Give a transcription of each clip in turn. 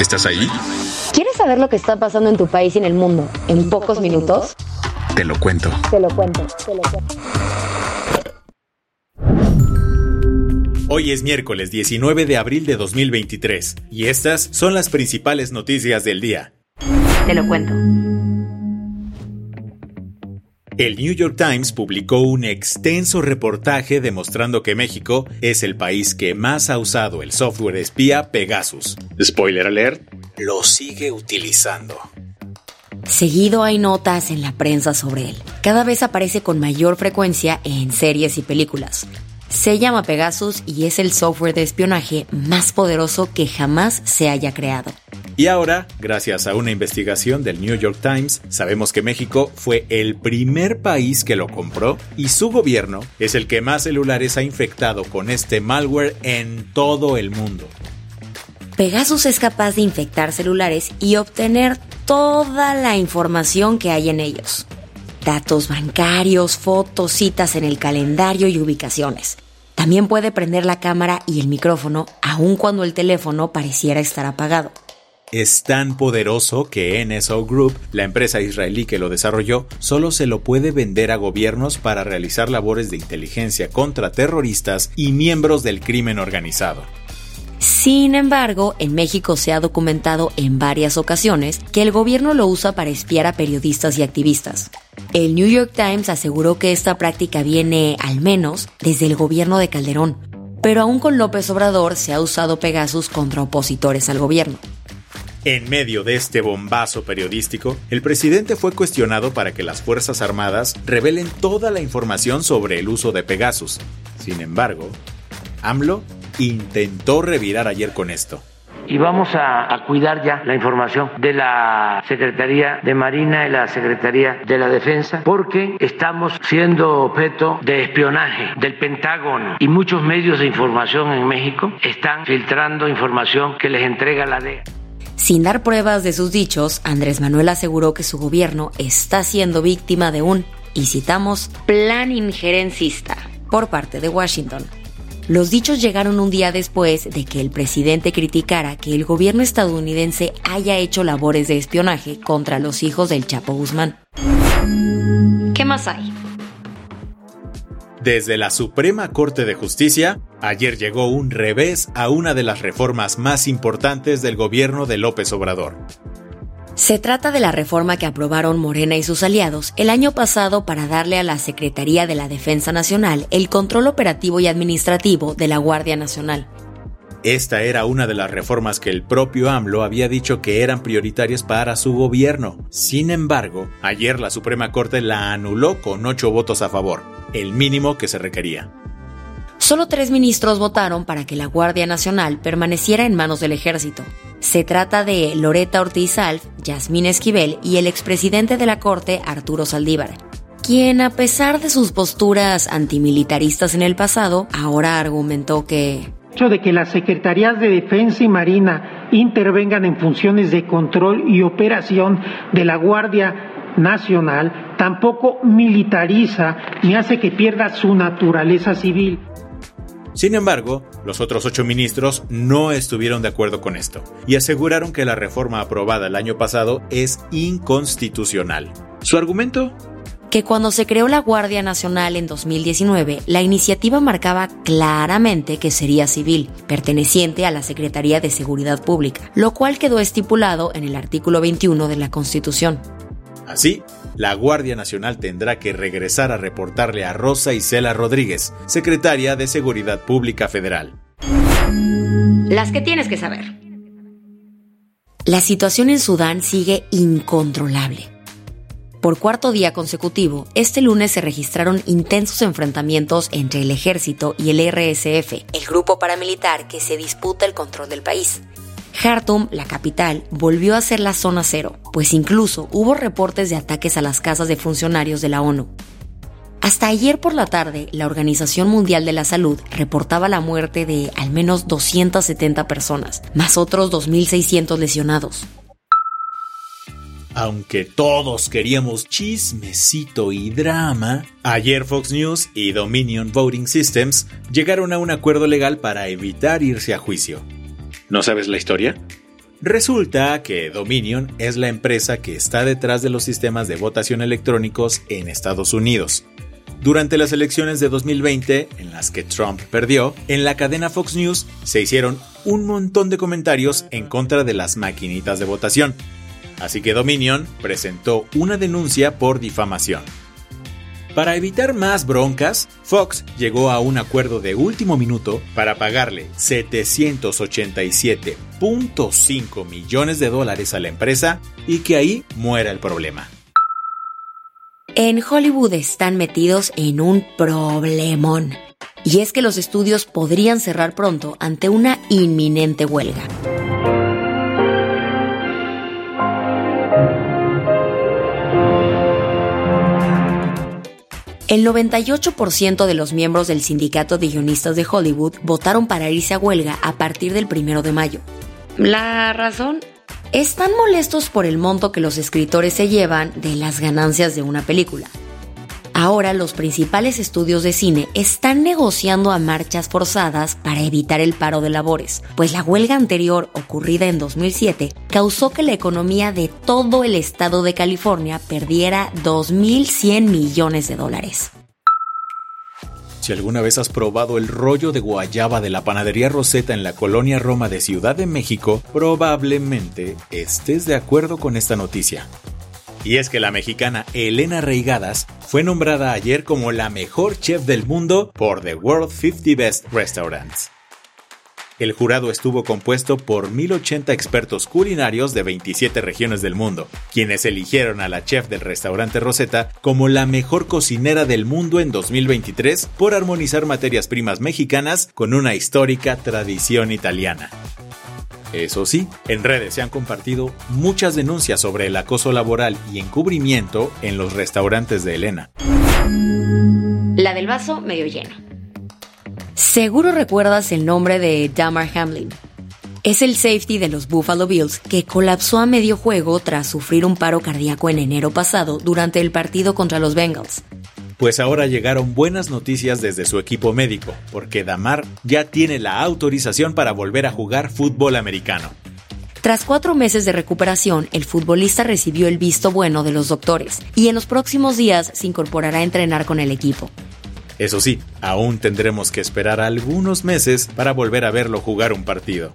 ¿Estás ahí? ¿Quieres saber lo que está pasando en tu país y en el mundo en, pocos, minutos? Te lo cuento. Te lo cuento, te lo cuento. Hoy es miércoles 19 de abril de 2023 y estas son las principales noticias del día. Te lo cuento. El New York Times publicó un extenso reportaje demostrando que México es el país que más ha usado el software espía Pegasus. Spoiler alert, lo sigue utilizando. Seguido hay notas en la prensa sobre él. Cada vez aparece con mayor frecuencia en series y películas. Se llama Pegasus y es el software de espionaje más poderoso que jamás se haya creado. Y ahora, gracias a una investigación del New York Times, sabemos que México fue el primer país que lo compró y su gobierno es el que más celulares ha infectado con este malware en todo el mundo. Pegasus es capaz de infectar celulares y obtener toda la información que hay en ellos. Datos bancarios, fotos, citas en el calendario y ubicaciones. También puede prender la cámara y el micrófono aun cuando el teléfono pareciera estar apagado. Es tan poderoso que NSO Group, la empresa israelí que lo desarrolló, solo se lo puede vender a gobiernos para realizar labores de inteligencia contra terroristas y miembros del crimen organizado. Sin embargo, en México se ha documentado en varias ocasiones que el gobierno lo usa para espiar a periodistas y activistas. El New York Times aseguró que esta práctica viene, al menos, desde el gobierno de Calderón, pero aún con López Obrador se ha usado Pegasus contra opositores al gobierno. En medio de este bombazo periodístico, el presidente fue cuestionado para que las Fuerzas Armadas revelen toda la información sobre el uso de Pegasus. Sin embargo, AMLO intentó revirar ayer con esto. Y vamos a, a, cuidar ya la información de la Secretaría de Marina y la Secretaría de la Defensa, porque estamos siendo objeto de espionaje del Pentágono y muchos medios de información en México están filtrando información que les entrega la DEA. Sin dar pruebas de sus dichos, Andrés Manuel aseguró que su gobierno está siendo víctima de un, y citamos, plan injerencista por parte de Washington. Los dichos llegaron un día después de que el presidente criticara que el gobierno estadounidense haya hecho labores de espionaje contra los hijos del Chapo Guzmán. ¿Qué más hay? Desde la Suprema Corte de Justicia, ayer llegó un revés a una de las reformas más importantes del gobierno de López Obrador. Se trata de la reforma que aprobaron Morena y sus aliados el año pasado para darle a la Secretaría de la Defensa Nacional el control operativo y administrativo de la Guardia Nacional. Esta era una de las reformas que el propio AMLO había dicho que eran prioritarias para su gobierno. Sin embargo, ayer la Suprema Corte la anuló con ocho votos a favor, el mínimo que se requería. Solo tres ministros votaron para que la Guardia Nacional permaneciera en manos del ejército. Se trata de Loreta Ortiz Alf, Yasmín Esquivel y el expresidente de la Corte, Arturo Saldívar, quien a pesar de sus posturas antimilitaristas en el pasado, ahora argumentó que hecho de que las secretarías de Defensa y Marina intervengan en funciones de control y operación de la Guardia Nacional tampoco militariza ni hace que pierda su naturaleza civil. Sin embargo, los otros ocho ministros no estuvieron de acuerdo con esto y aseguraron que la reforma aprobada el año pasado es inconstitucional. ¿Su argumento? que cuando se creó la Guardia Nacional en 2019, la iniciativa marcaba claramente que sería civil, perteneciente a la Secretaría de Seguridad Pública, lo cual quedó estipulado en el artículo 21 de la Constitución. Así, la Guardia Nacional tendrá que regresar a reportarle a Rosa Isela Rodríguez, secretaria de Seguridad Pública Federal. Las que tienes que saber. La situación en Sudán sigue incontrolable. Por cuarto día consecutivo, este lunes se registraron intensos enfrentamientos entre el ejército y el RSF, el grupo paramilitar que se disputa el control del país. Khartoum, la capital, volvió a ser la zona cero, pues incluso hubo reportes de ataques a las casas de funcionarios de la ONU. Hasta ayer por la tarde, la Organización Mundial de la Salud reportaba la muerte de al menos 270 personas, más otros 2.600 lesionados. Aunque todos queríamos chismecito y drama, ayer Fox News y Dominion Voting Systems llegaron a un acuerdo legal para evitar irse a juicio. ¿No sabes la historia? Resulta que Dominion es la empresa que está detrás de los sistemas de votación electrónicos en Estados Unidos. Durante las elecciones de 2020, en las que Trump perdió, en la cadena Fox News se hicieron un montón de comentarios en contra de las maquinitas de votación. Así que Dominion presentó una denuncia por difamación. Para evitar más broncas, Fox llegó a un acuerdo de último minuto para pagarle 787.5 millones de dólares a la empresa y que ahí muera el problema. En Hollywood están metidos en un problemón. Y es que los estudios podrían cerrar pronto ante una inminente huelga. El 98% de los miembros del sindicato de guionistas de Hollywood votaron para irse a huelga a partir del 1 de mayo. La razón están molestos por el monto que los escritores se llevan de las ganancias de una película. Ahora los principales estudios de cine están negociando a marchas forzadas para evitar el paro de labores, pues la huelga anterior, ocurrida en 2007, causó que la economía de todo el estado de California perdiera 2.100 millones de dólares. Si alguna vez has probado el rollo de guayaba de la panadería Rosetta en la colonia Roma de Ciudad de México, probablemente estés de acuerdo con esta noticia. Y es que la mexicana Elena Reigadas fue nombrada ayer como la mejor chef del mundo por The World 50 Best Restaurants. El jurado estuvo compuesto por 1080 expertos culinarios de 27 regiones del mundo, quienes eligieron a la chef del restaurante Rosetta como la mejor cocinera del mundo en 2023 por armonizar materias primas mexicanas con una histórica tradición italiana. Eso sí, en redes se han compartido muchas denuncias sobre el acoso laboral y encubrimiento en los restaurantes de Elena. La del vaso medio lleno. Seguro recuerdas el nombre de Damar Hamlin. Es el safety de los Buffalo Bills que colapsó a medio juego tras sufrir un paro cardíaco en enero pasado durante el partido contra los Bengals. Pues ahora llegaron buenas noticias desde su equipo médico, porque Damar ya tiene la autorización para volver a jugar fútbol americano. Tras cuatro meses de recuperación, el futbolista recibió el visto bueno de los doctores y en los próximos días se incorporará a entrenar con el equipo. Eso sí, aún tendremos que esperar algunos meses para volver a verlo jugar un partido.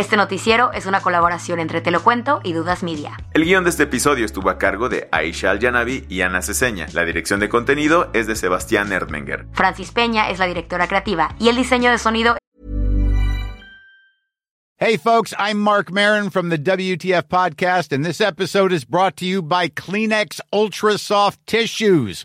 Este noticiero es una colaboración entre Te lo cuento y Dudas Media. El guion de este episodio estuvo a cargo de Aisha Al-Janabi y Ana Ceseña. La dirección de contenido es de Sebastián Erdmenger. Francis Peña es la directora creativa y el diseño de sonido Hey folks, I'm Mark Marin from the WTF podcast and this episode is brought to you by Kleenex Ultra Soft Tissues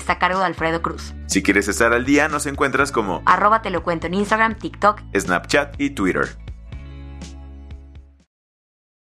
Está a cargo de Alfredo Cruz. Si quieres estar al día, nos encuentras como arroba te lo cuento en Instagram, TikTok, Snapchat y Twitter.